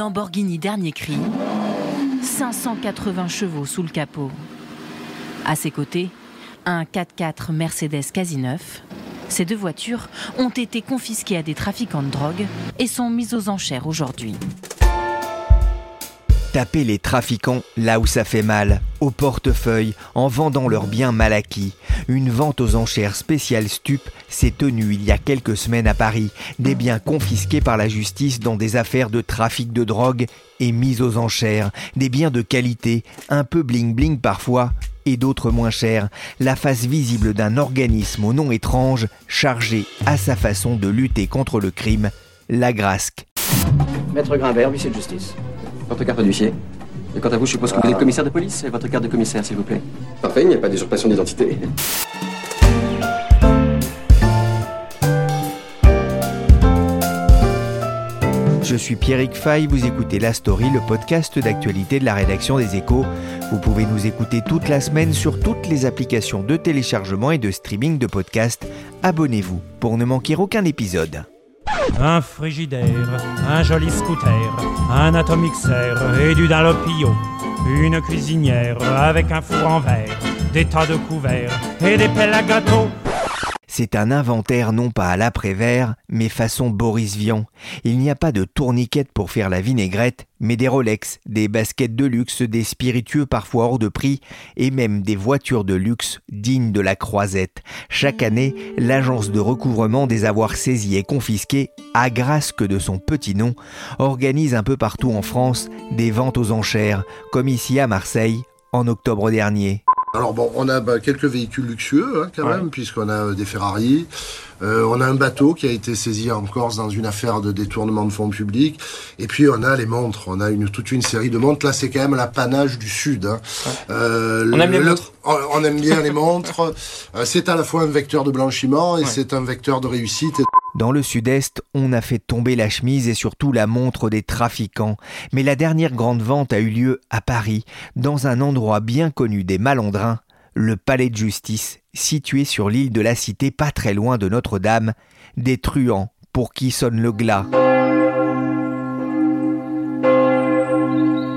Lamborghini dernier cri, 580 chevaux sous le capot. À ses côtés, un 4x4 Mercedes quasi neuf. Ces deux voitures ont été confisquées à des trafiquants de drogue et sont mises aux enchères aujourd'hui. Taper les trafiquants là où ça fait mal, au portefeuille, en vendant leurs biens mal acquis. Une vente aux enchères spéciale stup s'est tenue il y a quelques semaines à Paris. Des biens confisqués par la justice dans des affaires de trafic de drogue et mis aux enchères. Des biens de qualité, un peu bling-bling parfois, et d'autres moins chers. La face visible d'un organisme au nom étrange, chargé à sa façon de lutter contre le crime, la Grasque. Maître Grimbert, huissier de justice. Votre carte d'huissier. Et quant à vous, je suppose que vous êtes commissaire de police. Et votre carte de commissaire, s'il vous plaît. Parfait, il n'y a pas d'usurpation d'identité. Je suis Pierrick Fay, vous écoutez La Story, le podcast d'actualité de la rédaction des Échos. Vous pouvez nous écouter toute la semaine sur toutes les applications de téléchargement et de streaming de podcasts. Abonnez-vous pour ne manquer aucun épisode. Un frigidaire, un joli scooter, un atomixer et du Dalopio, une cuisinière avec un four en verre, des tas de couverts et des pelles à gâteau. C'est un inventaire non pas à l'après-vert, mais façon Boris Vian. Il n'y a pas de tourniquette pour faire la vinaigrette, mais des Rolex, des baskets de luxe, des spiritueux parfois hors de prix, et même des voitures de luxe dignes de la croisette. Chaque année, l'agence de recouvrement des avoirs saisis et confisqués, à grâce que de son petit nom, organise un peu partout en France des ventes aux enchères, comme ici à Marseille, en octobre dernier. Alors bon, on a bah, quelques véhicules luxueux hein, quand même, puisqu'on a euh, des Ferrari, euh, on a un bateau qui a été saisi en Corse dans une affaire de détournement de fonds publics, et puis on a les montres, on a une, toute une série de montres. Là, c'est quand même l'apanage du Sud. Hein. Euh, on aime les montres. On, aime bien les montres. c'est à la fois un vecteur de blanchiment et c'est un vecteur de réussite. Dans le sud-est, on a fait tomber la chemise et surtout la montre des trafiquants. Mais la dernière grande vente a eu lieu à Paris, dans un endroit bien connu des malandrins, le palais de justice, situé sur l'île de la Cité, pas très loin de Notre-Dame, des truands pour qui sonne le glas.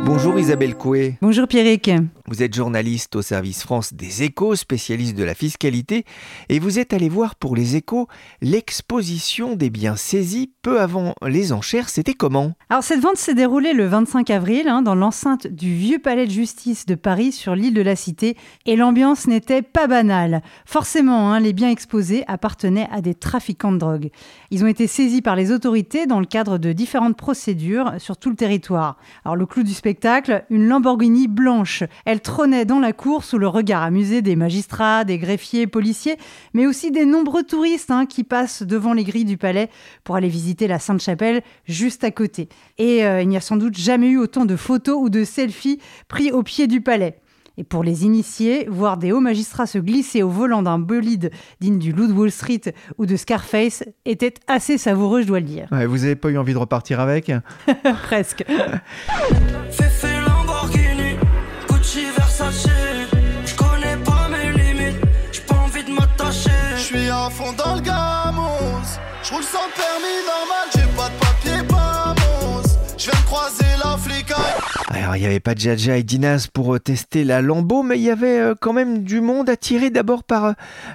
Bonjour Isabelle Coué. Bonjour Pierrick. Vous êtes journaliste au service France des échos, spécialiste de la fiscalité, et vous êtes allé voir pour les échos l'exposition des biens saisis peu avant les enchères. C'était comment? Alors cette vente s'est déroulée le 25 avril hein, dans l'enceinte du vieux palais de justice de Paris sur l'île de la Cité, et l'ambiance n'était pas banale. Forcément, hein, les biens exposés appartenaient à des trafiquants de drogue. Ils ont été saisis par les autorités dans le cadre de différentes procédures sur tout le territoire. Alors le clou du spectacle, une Lamborghini blanche. Trônait dans la cour sous le regard amusé des magistrats, des greffiers, policiers, mais aussi des nombreux touristes hein, qui passent devant les grilles du palais pour aller visiter la Sainte-Chapelle juste à côté. Et euh, il n'y a sans doute jamais eu autant de photos ou de selfies pris au pied du palais. Et pour les initiés, voir des hauts magistrats se glisser au volant d'un bolide digne du Loup de Wall Street ou de Scarface était assez savoureux, je dois le dire. vous n'avez pas eu envie de repartir avec? Presque. dans le gamos. Je roule sans permis normal, Alors, il n'y avait pas Jaja et Dinas pour euh, tester la Lambeau, mais il y avait euh, quand même du monde attiré d'abord par euh,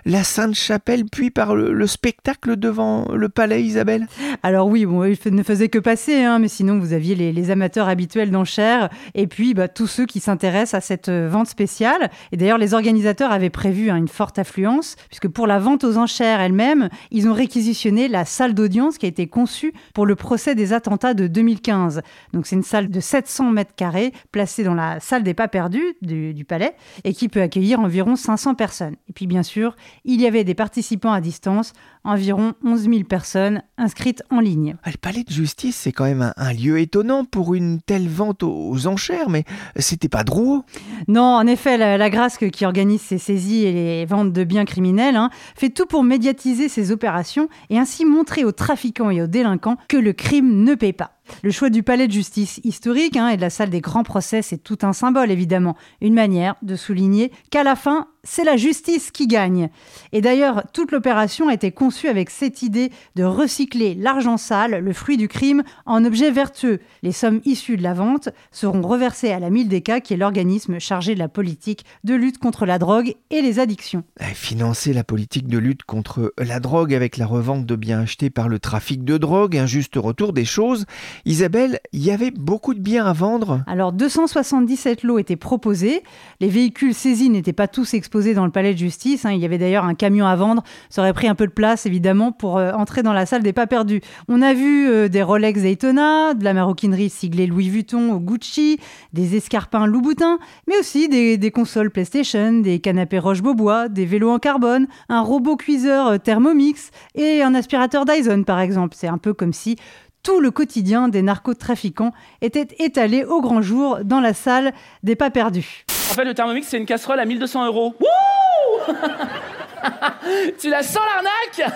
la Sainte-Chapelle, puis par le, spectacle devant le palais, Isabelle Alors oui, bon, il ne faisait que passer, hein, mais sinon vous aviez les, amateurs habituels d'enchères, et puis bah, tous ceux qui s'intéressent à cette vente spéciale. Et d'ailleurs, les organisateurs avaient prévu hein, une forte affluence, puisque pour la vente aux enchères elle-même, ils ont réquisitionné la salle d'audience qui a été conçue pour le procès des attentats de 2015. Donc c'est une salle de 700 mètres carrés placé dans la salle des pas perdus du, palais et qui peut accueillir environ 500 personnes. Et puis bien sûr, il y avait des participants à distance, environ 11 000 personnes inscrites en ligne. Ah, le palais de justice, c'est quand même un, lieu étonnant pour une telle vente aux, enchères, mais c'était pas Drouot Non, en effet, la, Grasque qui organise ces saisies et les ventes de biens criminels hein, fait tout pour médiatiser ces opérations et ainsi montrer aux trafiquants et aux délinquants que le crime ne paie pas. Le choix du palais de justice historique hein, et de la salle des grands procès, c'est tout un symbole évidemment, une manière de souligner qu'à la fin, c'est la justice qui gagne. Et d'ailleurs, toute l'opération a été conçue conçu avec cette idée de recycler l'argent sale, le fruit du crime, en objet vertueux. Les sommes issues de la vente seront reversées à la Mildeka, qui est l'organisme chargé de la politique de lutte contre la drogue et les addictions. Eh, financer la politique de lutte contre la drogue avec la revente de biens achetés par le trafic de drogue, un juste retour des choses. Isabelle, il y avait beaucoup de biens à vendre Alors 277 lots étaient proposés. Les véhicules saisis n'étaient pas tous exposés dans le palais de justice. hein. Il y avait d'ailleurs un camion à vendre. Ça aurait pris un peu de place, évidemment, pour euh, entrer dans la salle des pas perdus. On a vu euh, des Rolex Daytona, de la maroquinerie siglée Louis Vuitton ou Gucci, des escarpins Louboutin, mais aussi des, des consoles PlayStation, des canapés Roche-Beaubois, des vélos en carbone, un robot cuiseur euh, Thermomix et un aspirateur Dyson, par exemple. C'est un peu comme si tout le quotidien des narcotrafiquants était étalé au grand jour dans la salle des pas perdus. En fait, le Thermomix, c'est une casserole à 1200 euros. Wouh Tu la sens l'arnaque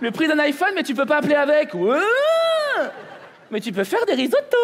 Le prix d'un iPhone, mais tu peux pas appeler avec. Mais tu peux faire des risottos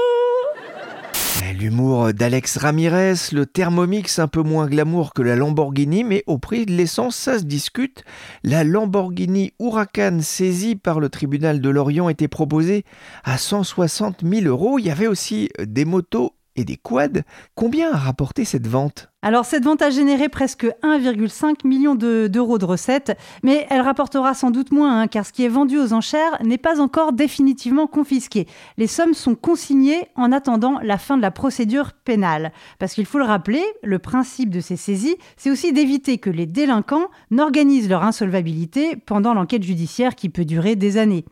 L'humour d'Alex Ramirez, le Thermomix un peu moins glamour que la Lamborghini, mais au prix de l'essence, ça se discute. La Lamborghini Huracan saisie par le tribunal de Lorient était proposée à 160 000 euros. Il y avait aussi des motos et des quads. Combien a rapporté cette vente? Alors cette vente a généré presque 1,5 million de- d'euros de recettes, mais elle rapportera sans doute moins, hein, car ce qui est vendu aux enchères n'est pas encore définitivement confisqué. Les sommes sont consignées en attendant la fin de la procédure pénale. Parce qu'il faut le rappeler, le principe de ces saisies, c'est aussi d'éviter que les délinquants n'organisent leur insolvabilité pendant l'enquête judiciaire qui peut durer des années.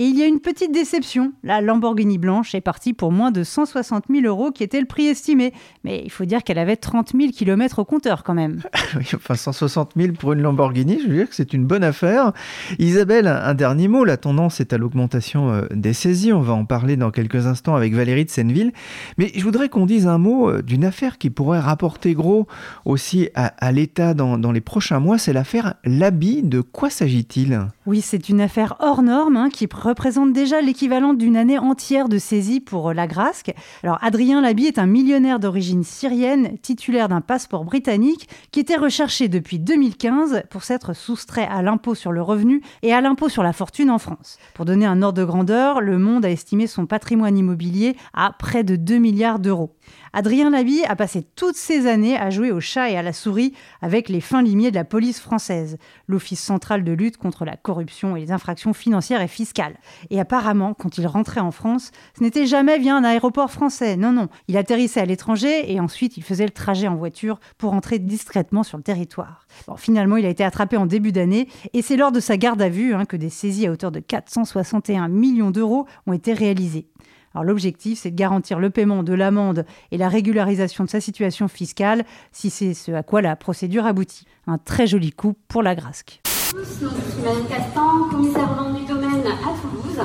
Et il y a une petite déception. La Lamborghini blanche est partie pour moins de 160 000 euros, qui était le prix estimé. Mais il faut dire qu'elle avait 30 000 km au compteur quand même. Oui, enfin 160 000 pour une Lamborghini, je veux dire que c'est une bonne affaire. Isabelle, un dernier mot, la tendance est à l'augmentation euh, des saisies, on va en parler dans quelques instants avec Valérie de Senneville. Mais je voudrais qu'on dise un mot euh, d'une affaire qui pourrait rapporter gros aussi à, l'État dans, dans les prochains mois, c'est l'affaire Labi. De quoi s'agit-il? Oui, c'est une affaire hors norme hein, qui représente déjà l'équivalent d'une année entière de saisie pour euh, la Grasque. Alors Adrien Labi est un millionnaire d'origine syrienne, titulaire d'un passeport britannique, qui était recherché depuis 2015 pour s'être soustrait à l'impôt sur le revenu et à l'impôt sur la fortune en France. Pour donner un ordre de grandeur, le Monde a estimé son patrimoine immobilier à près de 2 milliards d'euros. Adrien Labi a passé toutes ces années à jouer au chat et à la souris avec les fins limiers de la police française, l'Office central de lutte contre la corruption et les infractions financières et fiscales. Et apparemment, quand il rentrait en France, ce n'était jamais via un aéroport français. Non, non, il atterrissait à l'étranger et ensuite il faisait le trajet en voiture pour entrer discrètement sur le territoire. Finalement, il a été attrapé en début d'année et c'est lors de sa garde à vue hein, que des saisies à hauteur de 461 millions d'euros ont été réalisées. Alors l'objectif, c'est de garantir le paiement de l'amende et la régularisation de sa situation fiscale, si c'est ce à quoi la procédure aboutit. Un très joli coup pour la Grasque. Suis Madame Castan, commissaire vente du domaine à Toulouse.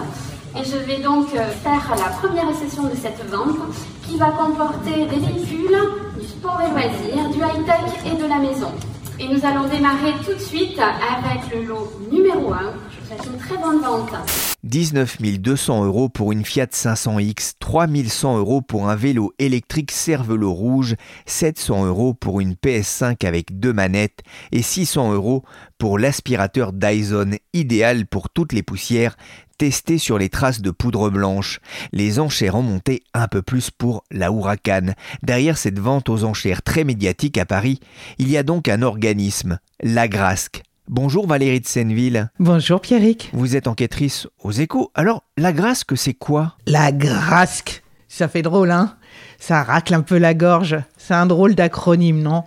Et je vais donc faire la première session de cette vente qui va comporter des véhicules, du sport et loisirs, du high-tech et de la maison. Et nous allons démarrer tout de suite avec le lot numéro 1. Je vous souhaite une très bonne vente. 19 200 euros pour une Fiat 500X, 3 100 euros pour un vélo électrique Cervelo rouge, 700 euros pour une PS5 avec deux manettes et 600 euros pour l'aspirateur Dyson, idéal pour toutes les poussières, testé sur les traces de poudre blanche. Les enchères ont monté un peu plus pour la Huracan. Derrière cette vente aux enchères très médiatique à Paris, il y a donc un organisme, la Grasque. Bonjour Valérie de Senneville. Bonjour Pierrick. Vous êtes enquêtrice aux échos. Alors, la Grasque, c'est quoi? La Grasque. Ça fait drôle, hein? Ça racle un peu la gorge. C'est un drôle d'acronyme, non?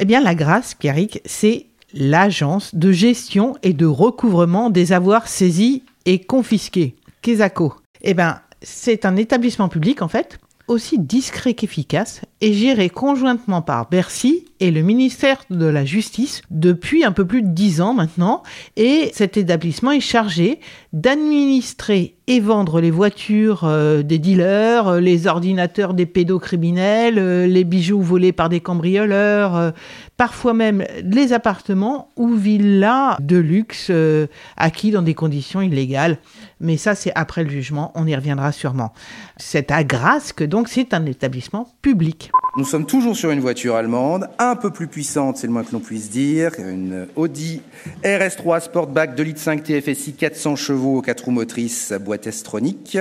Eh bien, la Grasque, Pierrick, c'est l'agence de gestion et de recouvrement des avoirs saisis et confisqués. Quesaco. Eh bien, c'est un établissement public, en fait, aussi discret qu'efficace et géré conjointement par Bercy et le ministère de la Justice depuis un peu plus de dix ans maintenant. Et cet établissement est chargé d'administrer et vendre les voitures euh, des dealers, euh, les ordinateurs des pédocriminels, euh, les bijoux volés par des cambrioleurs, euh, parfois même les appartements ou villas de luxe acquis dans des conditions illégales. Mais ça, c'est après le jugement, on y reviendra sûrement. Cette agrasque, donc, c'est un établissement public. Nous sommes toujours sur une voiture allemande, peu plus puissante, c'est le moins que l'on puisse dire, une Audi RS3 Sportback 2 litres 5 TFSI 400 chevaux, 4 roues motrices, boîte estronique.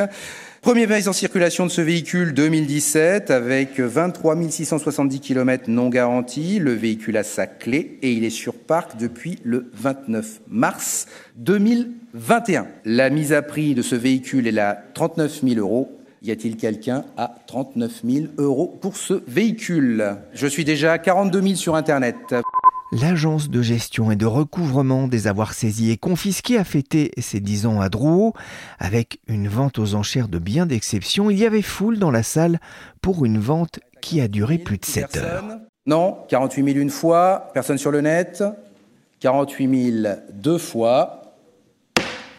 Premier mise en circulation de ce véhicule 2017 avec 23 670 km non garantis. Le véhicule a sa clé et il est sur parc depuis le 29 mars 2021. La mise à prix de ce véhicule est à 39 000 euros. Y a-t-il quelqu'un à 39 000 euros pour ce véhicule? Je suis déjà à 42 000 sur Internet. L'agence de gestion et de recouvrement des avoirs saisis et confisqués a fêté ses 10 ans à Drouot. Avec une vente aux enchères de biens d'exception, il y avait foule dans la salle pour une vente qui a duré plus de 7 heures. Non, 48 000 une fois, personne sur le net. 48 000 deux fois,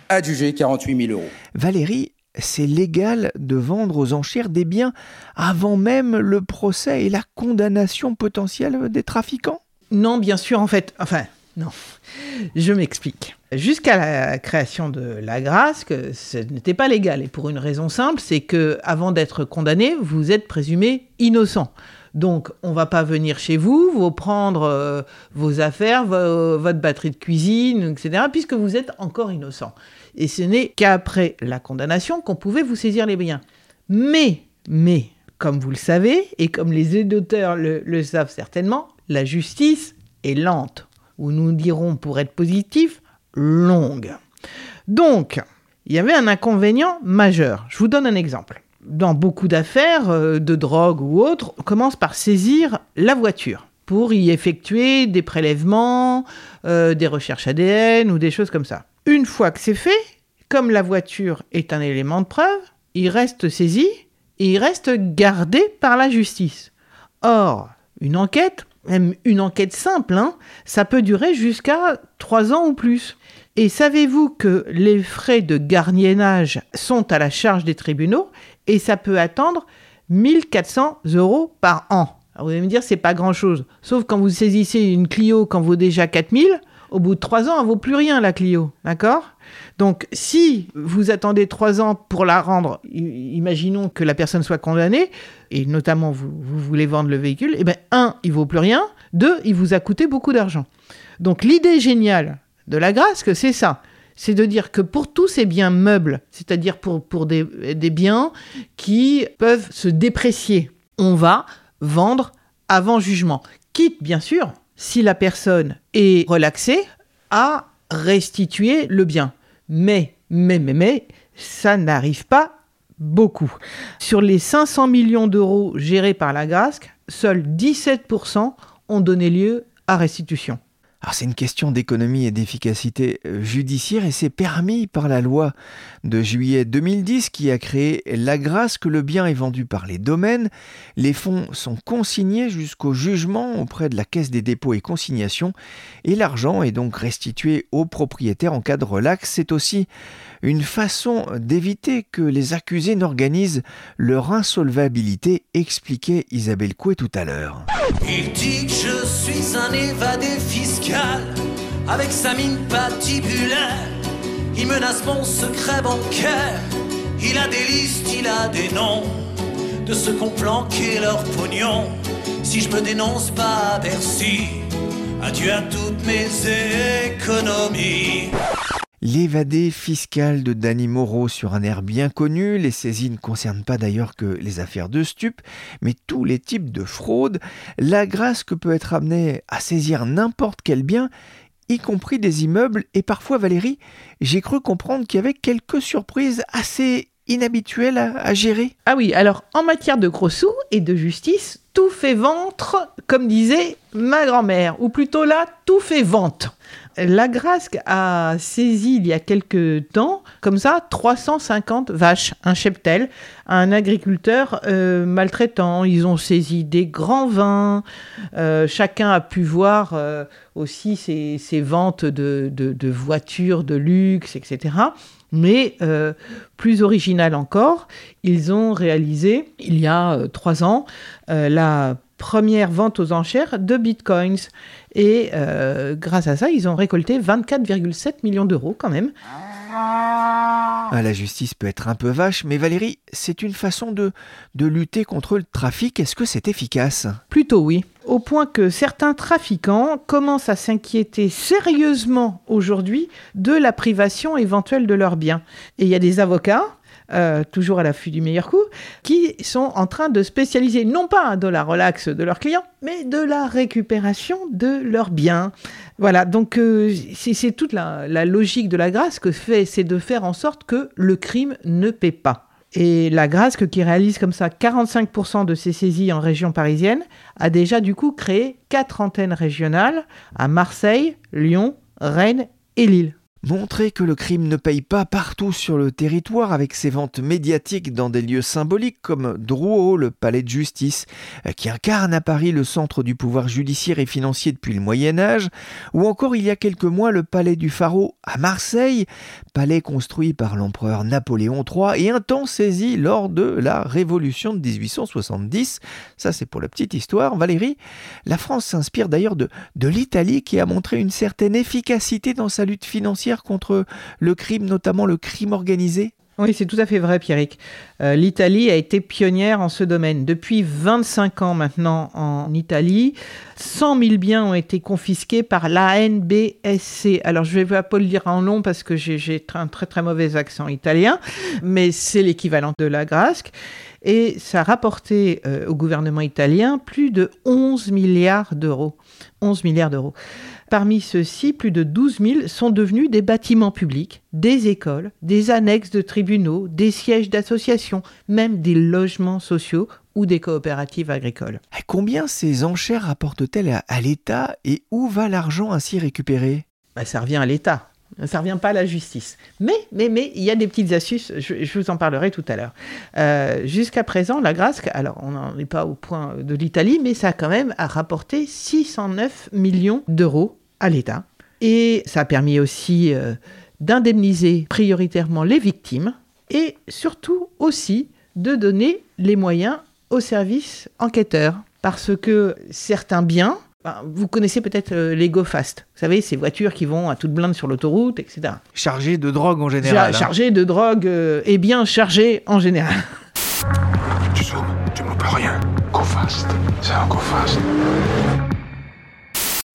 adjugé 48 000 euros. Valérie, c'est légal de vendre aux enchères des biens avant même le procès et la condamnation potentielle des trafiquants? Non, bien sûr, en fait, enfin, non. Je m'explique. Jusqu'à la création de la grâce, ce n'était pas légal. Et pour une raison simple, c'est que avant d'être condamné, vous êtes présumé innocent. Donc, on va pas venir chez vous, vous prendre euh, vos affaires, votre batterie de cuisine, etc., puisque vous êtes encore innocent. Et ce n'est qu'après la condamnation qu'on pouvait vous saisir les biens. Mais, mais, comme vous le savez, et comme les éditeurs le savent certainement, la justice est lente, ou nous dirons pour être positif, longue. Donc, il y avait un inconvénient majeur. Je vous donne un exemple. Dans beaucoup d'affaires euh, de drogue ou autres, on commence par saisir la voiture pour y effectuer des prélèvements, euh, des recherches ADN ou des choses comme ça. Une fois que c'est fait, comme la voiture est un élément de preuve, il reste saisi et il reste gardé par la justice. Or, une enquête même une enquête simple, hein, ça peut durer jusqu'à trois ans ou plus. Et savez-vous que les frais de garniennage sont à la charge des tribunaux et ça peut attendre 1400 euros par an vous allez me dire, c'est pas grand-chose. Sauf quand vous saisissez une Clio quand vaut déjà 4000, au bout de trois ans, elle vaut plus rien, la Clio. D'accord? Donc, si vous attendez trois ans pour la rendre, imaginons que la personne soit condamnée, et notamment vous, voulez vendre le véhicule, eh bien, un, il vaut plus rien. Deux, il vous a coûté beaucoup d'argent. Donc, l'idée géniale de la grâce, c'est ça. C'est de dire que pour tous ces biens meubles, c'est-à-dire pour, pour des, biens qui peuvent se déprécier, on va vendre avant jugement. Quitte, bien sûr, si la personne est relaxée, à restituer le bien. Mais, mais, mais, mais, ça n'arrive pas beaucoup. Sur les 500 millions d'euros gérés par la Grasque, seuls 17% ont donné lieu à restitution. Alors c'est une question d'économie et d'efficacité euh, judiciaire et c'est permis par la loi de juillet 2010 qui a créé la grâce que le bien est vendu par les domaines. Les fonds sont consignés jusqu'au jugement auprès de la Caisse des dépôts et consignations et l'argent est donc restitué au propriétaire en cas de relax. C'est aussi une façon d'éviter que les accusés n'organisent leur insolvabilité, expliquait Isabelle Coué tout à l'heure. Il dit que je suis un évadé fiscal avec sa mine patibulaire. Il menace mon secret bancaire. Il a des listes, il a des noms de ceux qui ont planqué leur pognon. Si je me dénonce pas à Bercy, adieu à toutes mes économies. L'évadé fiscal de Danny Moreau sur un air bien connu, les saisies ne concernent pas d'ailleurs que les affaires de stupes, mais tous les types de fraude. La grâce que peut être amenée à saisir n'importe quel bien, y compris des immeubles, et parfois Valérie, j'ai cru comprendre qu'il y avait quelques surprises assez inhabituelles à, gérer. Ah oui, alors en matière de gros sous et de justice, tout fait ventre, comme disait ma grand-mère, ou plutôt là, tout fait vente. La Grasque a saisi il y a quelque temps, comme ça, 350 vaches, un cheptel, un agriculteur euh, maltraitant. Ils ont saisi des grands vins. Euh, chacun a pu voir euh, aussi ces, ventes de, voitures de luxe, etc. Mais plus original encore, ils ont réalisé, il y a trois ans, la première vente aux enchères de bitcoins. Et euh, grâce à ça, ils ont récolté 24,7 millions d'euros quand même. Ah, la justice peut être un peu vache, mais Valérie, c'est une façon de, de lutter contre le trafic. Est-ce que c'est efficace? Plutôt oui. Au point que certains trafiquants commencent à s'inquiéter sérieusement aujourd'hui de la privation éventuelle de leurs biens. Et il y a des avocats euh, toujours à l'affût du meilleur coup, qui sont en train de spécialiser non pas de la relax de leurs clients, mais de la récupération de leurs biens. Voilà, donc euh, c'est toute la, logique de la grâce que fait, c'est de faire en sorte que le crime ne paie pas. Et la Grasque, qui réalise comme ça 45% de ses saisies en région parisienne, a déjà du coup créé quatre antennes régionales à Marseille, Lyon, Rennes et Lille. Montrer que le crime ne paye pas partout sur le territoire avec ses ventes médiatiques dans des lieux symboliques comme Drouot, le palais de justice, euh, qui incarne à Paris le centre du pouvoir judiciaire et financier depuis le Moyen Âge, ou encore il y a quelques mois le palais du Pharaon à Marseille, palais construit par l'empereur Napoléon III et un temps saisi lors de la Révolution de 1870. Ça c'est pour la petite histoire. Valérie, la France s'inspire d'ailleurs de, de l'Italie qui a montré une certaine efficacité dans sa lutte financière contre le crime, notamment le crime organisé oui, c'est tout à fait vrai, Pierrick. Euh, L'Italie a été pionnière en ce domaine. Depuis 25 ans maintenant en Italie, 100 000 biens ont été confisqués par l'ANBSC. Alors, je vais pas le dire en long parce que j'ai un très très mauvais accent italien, mais c'est l'équivalent de la Grasque. Et ça a rapporté euh, au gouvernement italien plus de 11 milliards d'euros. 11 milliards d'euros. Parmi ceux-ci, plus de 12 000 sont devenus des bâtiments publics, des écoles, des annexes de tribunaux, des sièges d'associations, même des logements sociaux ou des coopératives agricoles. Combien ces enchères rapportent-elles à, l'État et où va l'argent ainsi récupéré? Bah, Ça revient à l'État. Ça revient pas à la justice. Mais, mais, mais, il y a des petites astuces, je, vous en parlerai tout à l'heure. Euh, jusqu'à présent, la Grasque, alors on n'en est pas au point de l'Italie, mais ça a quand même rapporté 609 millions d'euros à l'État. Et ça a permis aussi euh, d'indemniser prioritairement les victimes et surtout aussi de donner les moyens aux services enquêteurs. Parce que certains biens, ben, vous connaissez peut-être euh, les Go Fast. Vous savez, ces voitures qui vont à toute blinde sur l'autoroute, etc. Chargées de drogue en général. Hein. Chargées de drogue euh, et bien chargées en général. Tu zoomes, tu ne peux rien. Go Fast, c'est un Go Fast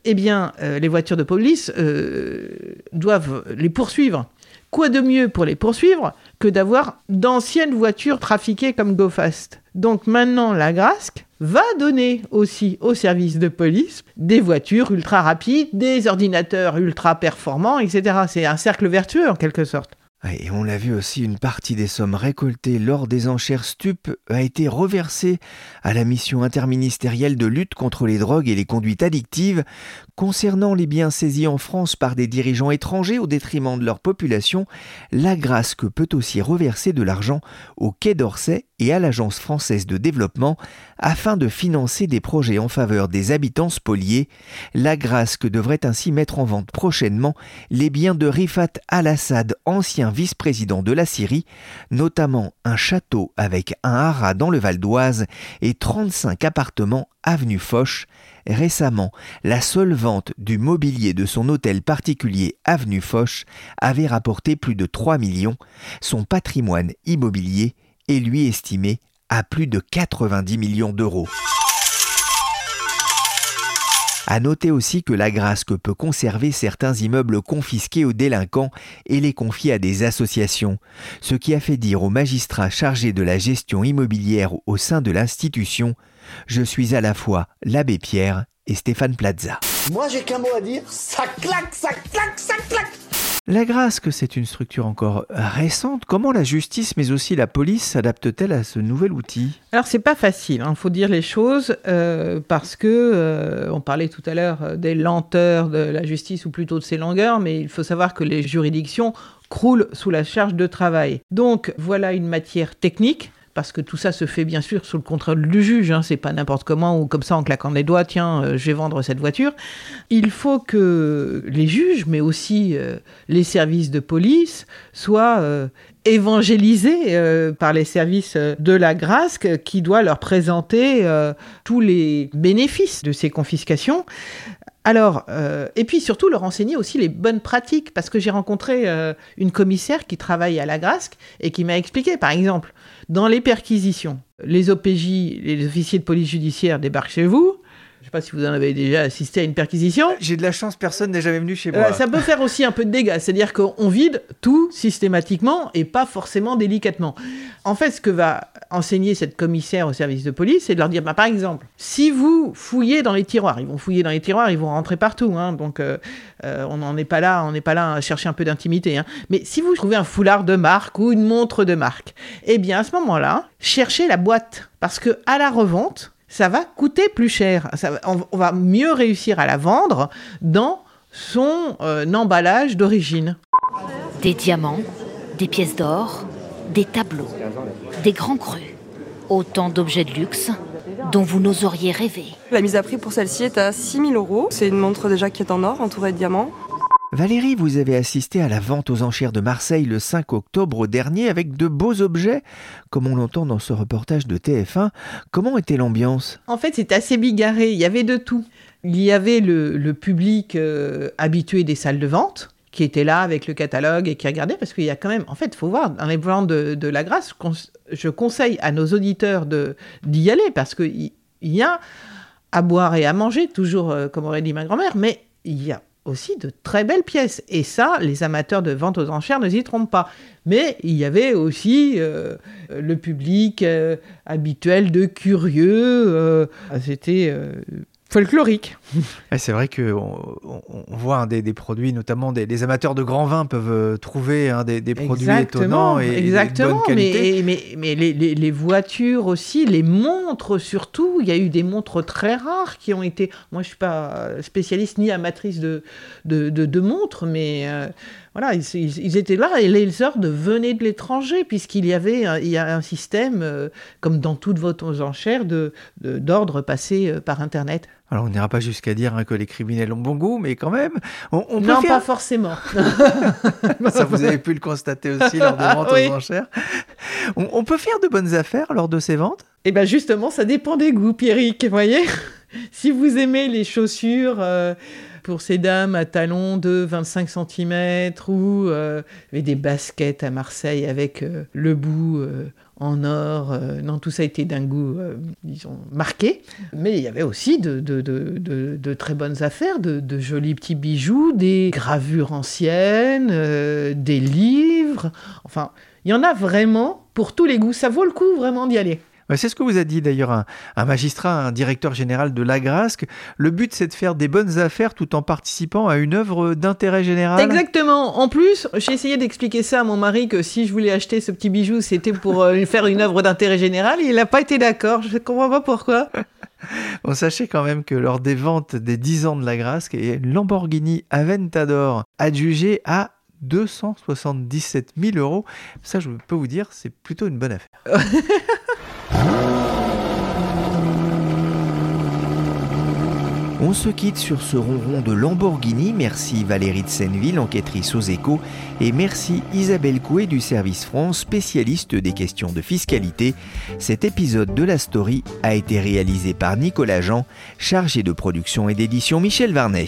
eh bien, euh, les voitures de police euh, doivent les poursuivre. Quoi de mieux pour les poursuivre que d'avoir d'anciennes voitures trafiquées comme GoFast Donc maintenant, la Grasque va donner aussi aux services de police des voitures ultra rapides, des ordinateurs ultra performants, etc. C'est un cercle vertueux en quelque sorte. Et on l'a vu aussi, une partie des sommes récoltées lors des enchères stup a été reversée à la mission interministérielle de lutte contre les drogues et les conduites addictives concernant les biens saisis en France par des dirigeants étrangers au détriment de leur population. La Grasque peut aussi reverser de l'argent au Quai d'Orsay et à l'Agence française de développement afin de financer des projets en faveur des habitants spoliés. La Grasque devrait ainsi mettre en vente prochainement les biens de Rifat al-Assad, ancien vice-président de la Syrie, notamment un château avec un haras dans le Val d'Oise et 35 appartements avenue Foch. Récemment, la seule vente du mobilier de son hôtel particulier avenue Foch avait rapporté plus de 3 millions. Son patrimoine immobilier est lui estimé à plus de 90 millions d'euros. À noter aussi que la Grasque peut conserver certains immeubles confisqués aux délinquants et les confier à des associations, ce qui a fait dire aux magistrats chargés de la gestion immobilière au sein de l'institution Je suis à la fois l'abbé Pierre et Stéphane Plaza. Moi j'ai qu'un mot à dire, ça claque, ça claque, ça claque la grâce que c'est une structure encore récente, comment la justice mais aussi la police s'adapte-t-elle à ce nouvel outil? Alors c'est pas facile, il hein. faut dire les choses, euh, parce que euh, on parlait tout à l'heure euh, des lenteurs de la justice ou plutôt de ses longueurs, mais il faut savoir que les juridictions croulent sous la charge de travail. Donc voilà une matière technique parce que tout ça se fait bien sûr sous le contrôle du juge, hein, c'est pas n'importe comment ou comme ça en claquant les doigts, tiens, euh, je vais vendre cette voiture. Il faut que les juges, mais aussi euh, les services de police, soient euh, évangélisés par les services de la grâce qui doit leur présenter tous les bénéfices de ces confiscations Alors, euh, et puis surtout leur enseigner aussi les bonnes pratiques, parce que j'ai rencontré euh, une commissaire qui travaille à la Grasque et qui m'a expliqué, par exemple, dans les perquisitions, les OPJ, les officiers de police judiciaire débarquent chez vous, pas si vous en avez déjà assisté à une perquisition. J'ai de la chance, personne n'est jamais venu chez moi. Euh, ça peut faire aussi un peu de dégâts, c'est-à-dire qu'on vide tout systématiquement et pas forcément délicatement. En fait, ce que va enseigner cette commissaire au service de police, c'est de leur dire, bah, par exemple, si vous fouillez dans les tiroirs, ils vont fouiller dans les tiroirs, ils vont rentrer partout, hein, donc euh, euh, on n'en est pas là, on n'est pas là à chercher un peu d'intimité. Hein. Mais si vous trouvez un foulard de marque ou une montre de marque, eh bien à ce moment-là, cherchez la boîte, parce que à la revente, ça va coûter plus cher. on, va mieux réussir à la vendre dans son euh, emballage d'origine. Des diamants, des pièces d'or, des tableaux, des grands crus. Autant d'objets de luxe dont vous n'oseriez rêver. La mise à prix pour celle-ci est à 6000 euros. C'est une montre déjà qui est en or, entourée de diamants. Valérie, vous avez assisté à la vente aux enchères de Marseille le 5 octobre dernier avec de beaux objets, comme on l'entend dans ce reportage de TF1. Comment était l'ambiance? En fait, c'est assez bigarré, il y avait de tout. Il y avait le, public euh, habitué des salles de vente, qui était là avec le catalogue et qui regardait, parce qu'il y a quand même, en fait, il faut voir, dans les ventes de, la grâce, je conseille à nos auditeurs d'y aller, parce qu'il y a à boire et à manger, toujours euh, comme aurait dit ma grand-mère, mais il y a aussi de très belles pièces. Et ça, les amateurs de vente aux enchères ne s'y trompent pas. Mais il y avait aussi euh, le public euh, habituel de curieux. Euh, c'était folklorique. c'est vrai qu'on on, voit hein, des, produits, notamment des, amateurs de grands vins peuvent euh, trouver hein, des, produits étonnants et, exactement, de bonne qualité. Mais, mais, mais les, voitures aussi, les montres surtout, il y a eu des montres très rares qui ont été... Moi, je ne suis pas spécialiste ni amatrice de, de, de, montres, mais... Euh, voilà, ils, étaient là et les ordres venaient de l'étranger, puisqu'il y avait un, il y a un système, euh, comme dans toutes vos enchères, d'ordre de, d'ordre passé euh, par Internet. Alors on n'ira pas jusqu'à dire hein, que les criminels ont bon goût, mais quand même, on, on non, pas forcément. Ça, vous avez pu le constater aussi lors des ventes aux enchères. On, peut faire de bonnes affaires lors de ces ventes? Eh bien justement, ça dépend des goûts, Pierrick, vous voyez? Si vous aimez les chaussures... Euh, pour ces dames à talons de 25 cm ou euh, des baskets à Marseille avec euh, le bout euh, en or. non, tout ça était d'un goût, disons, marqué. Mais il y avait aussi de, très bonnes affaires, de, jolis petits bijoux, des gravures anciennes, des livres. Enfin, il y en a vraiment pour tous les goûts. Ça vaut le coup vraiment d'y aller. C'est ce que vous a dit d'ailleurs un, magistrat, un directeur général de l'Agrasque. Le but, c'est de faire des bonnes affaires tout en participant à une œuvre d'intérêt général. Exactement. En plus, j'ai essayé d'expliquer ça à mon mari que si je voulais acheter ce petit bijou, c'était pour euh, faire une œuvre d'intérêt général. Il n'a pas été d'accord. Je ne comprends pas pourquoi. Bon, sachez quand même que lors des ventes des 10 ans de l'Agrasque, Lamborghini Aventador adjugé à 277 000 euros. Ça, je peux vous dire, c'est plutôt une bonne affaire. On se quitte sur ce ronron de Lamborghini. Merci Valérie de Senneville, enquêtrice aux échos. Et merci Isabelle Coué du Service France, spécialiste des questions de fiscalité. Cet épisode de la story a été réalisé par Nicolas Jean, chargé de production et d'édition Michel Varnet.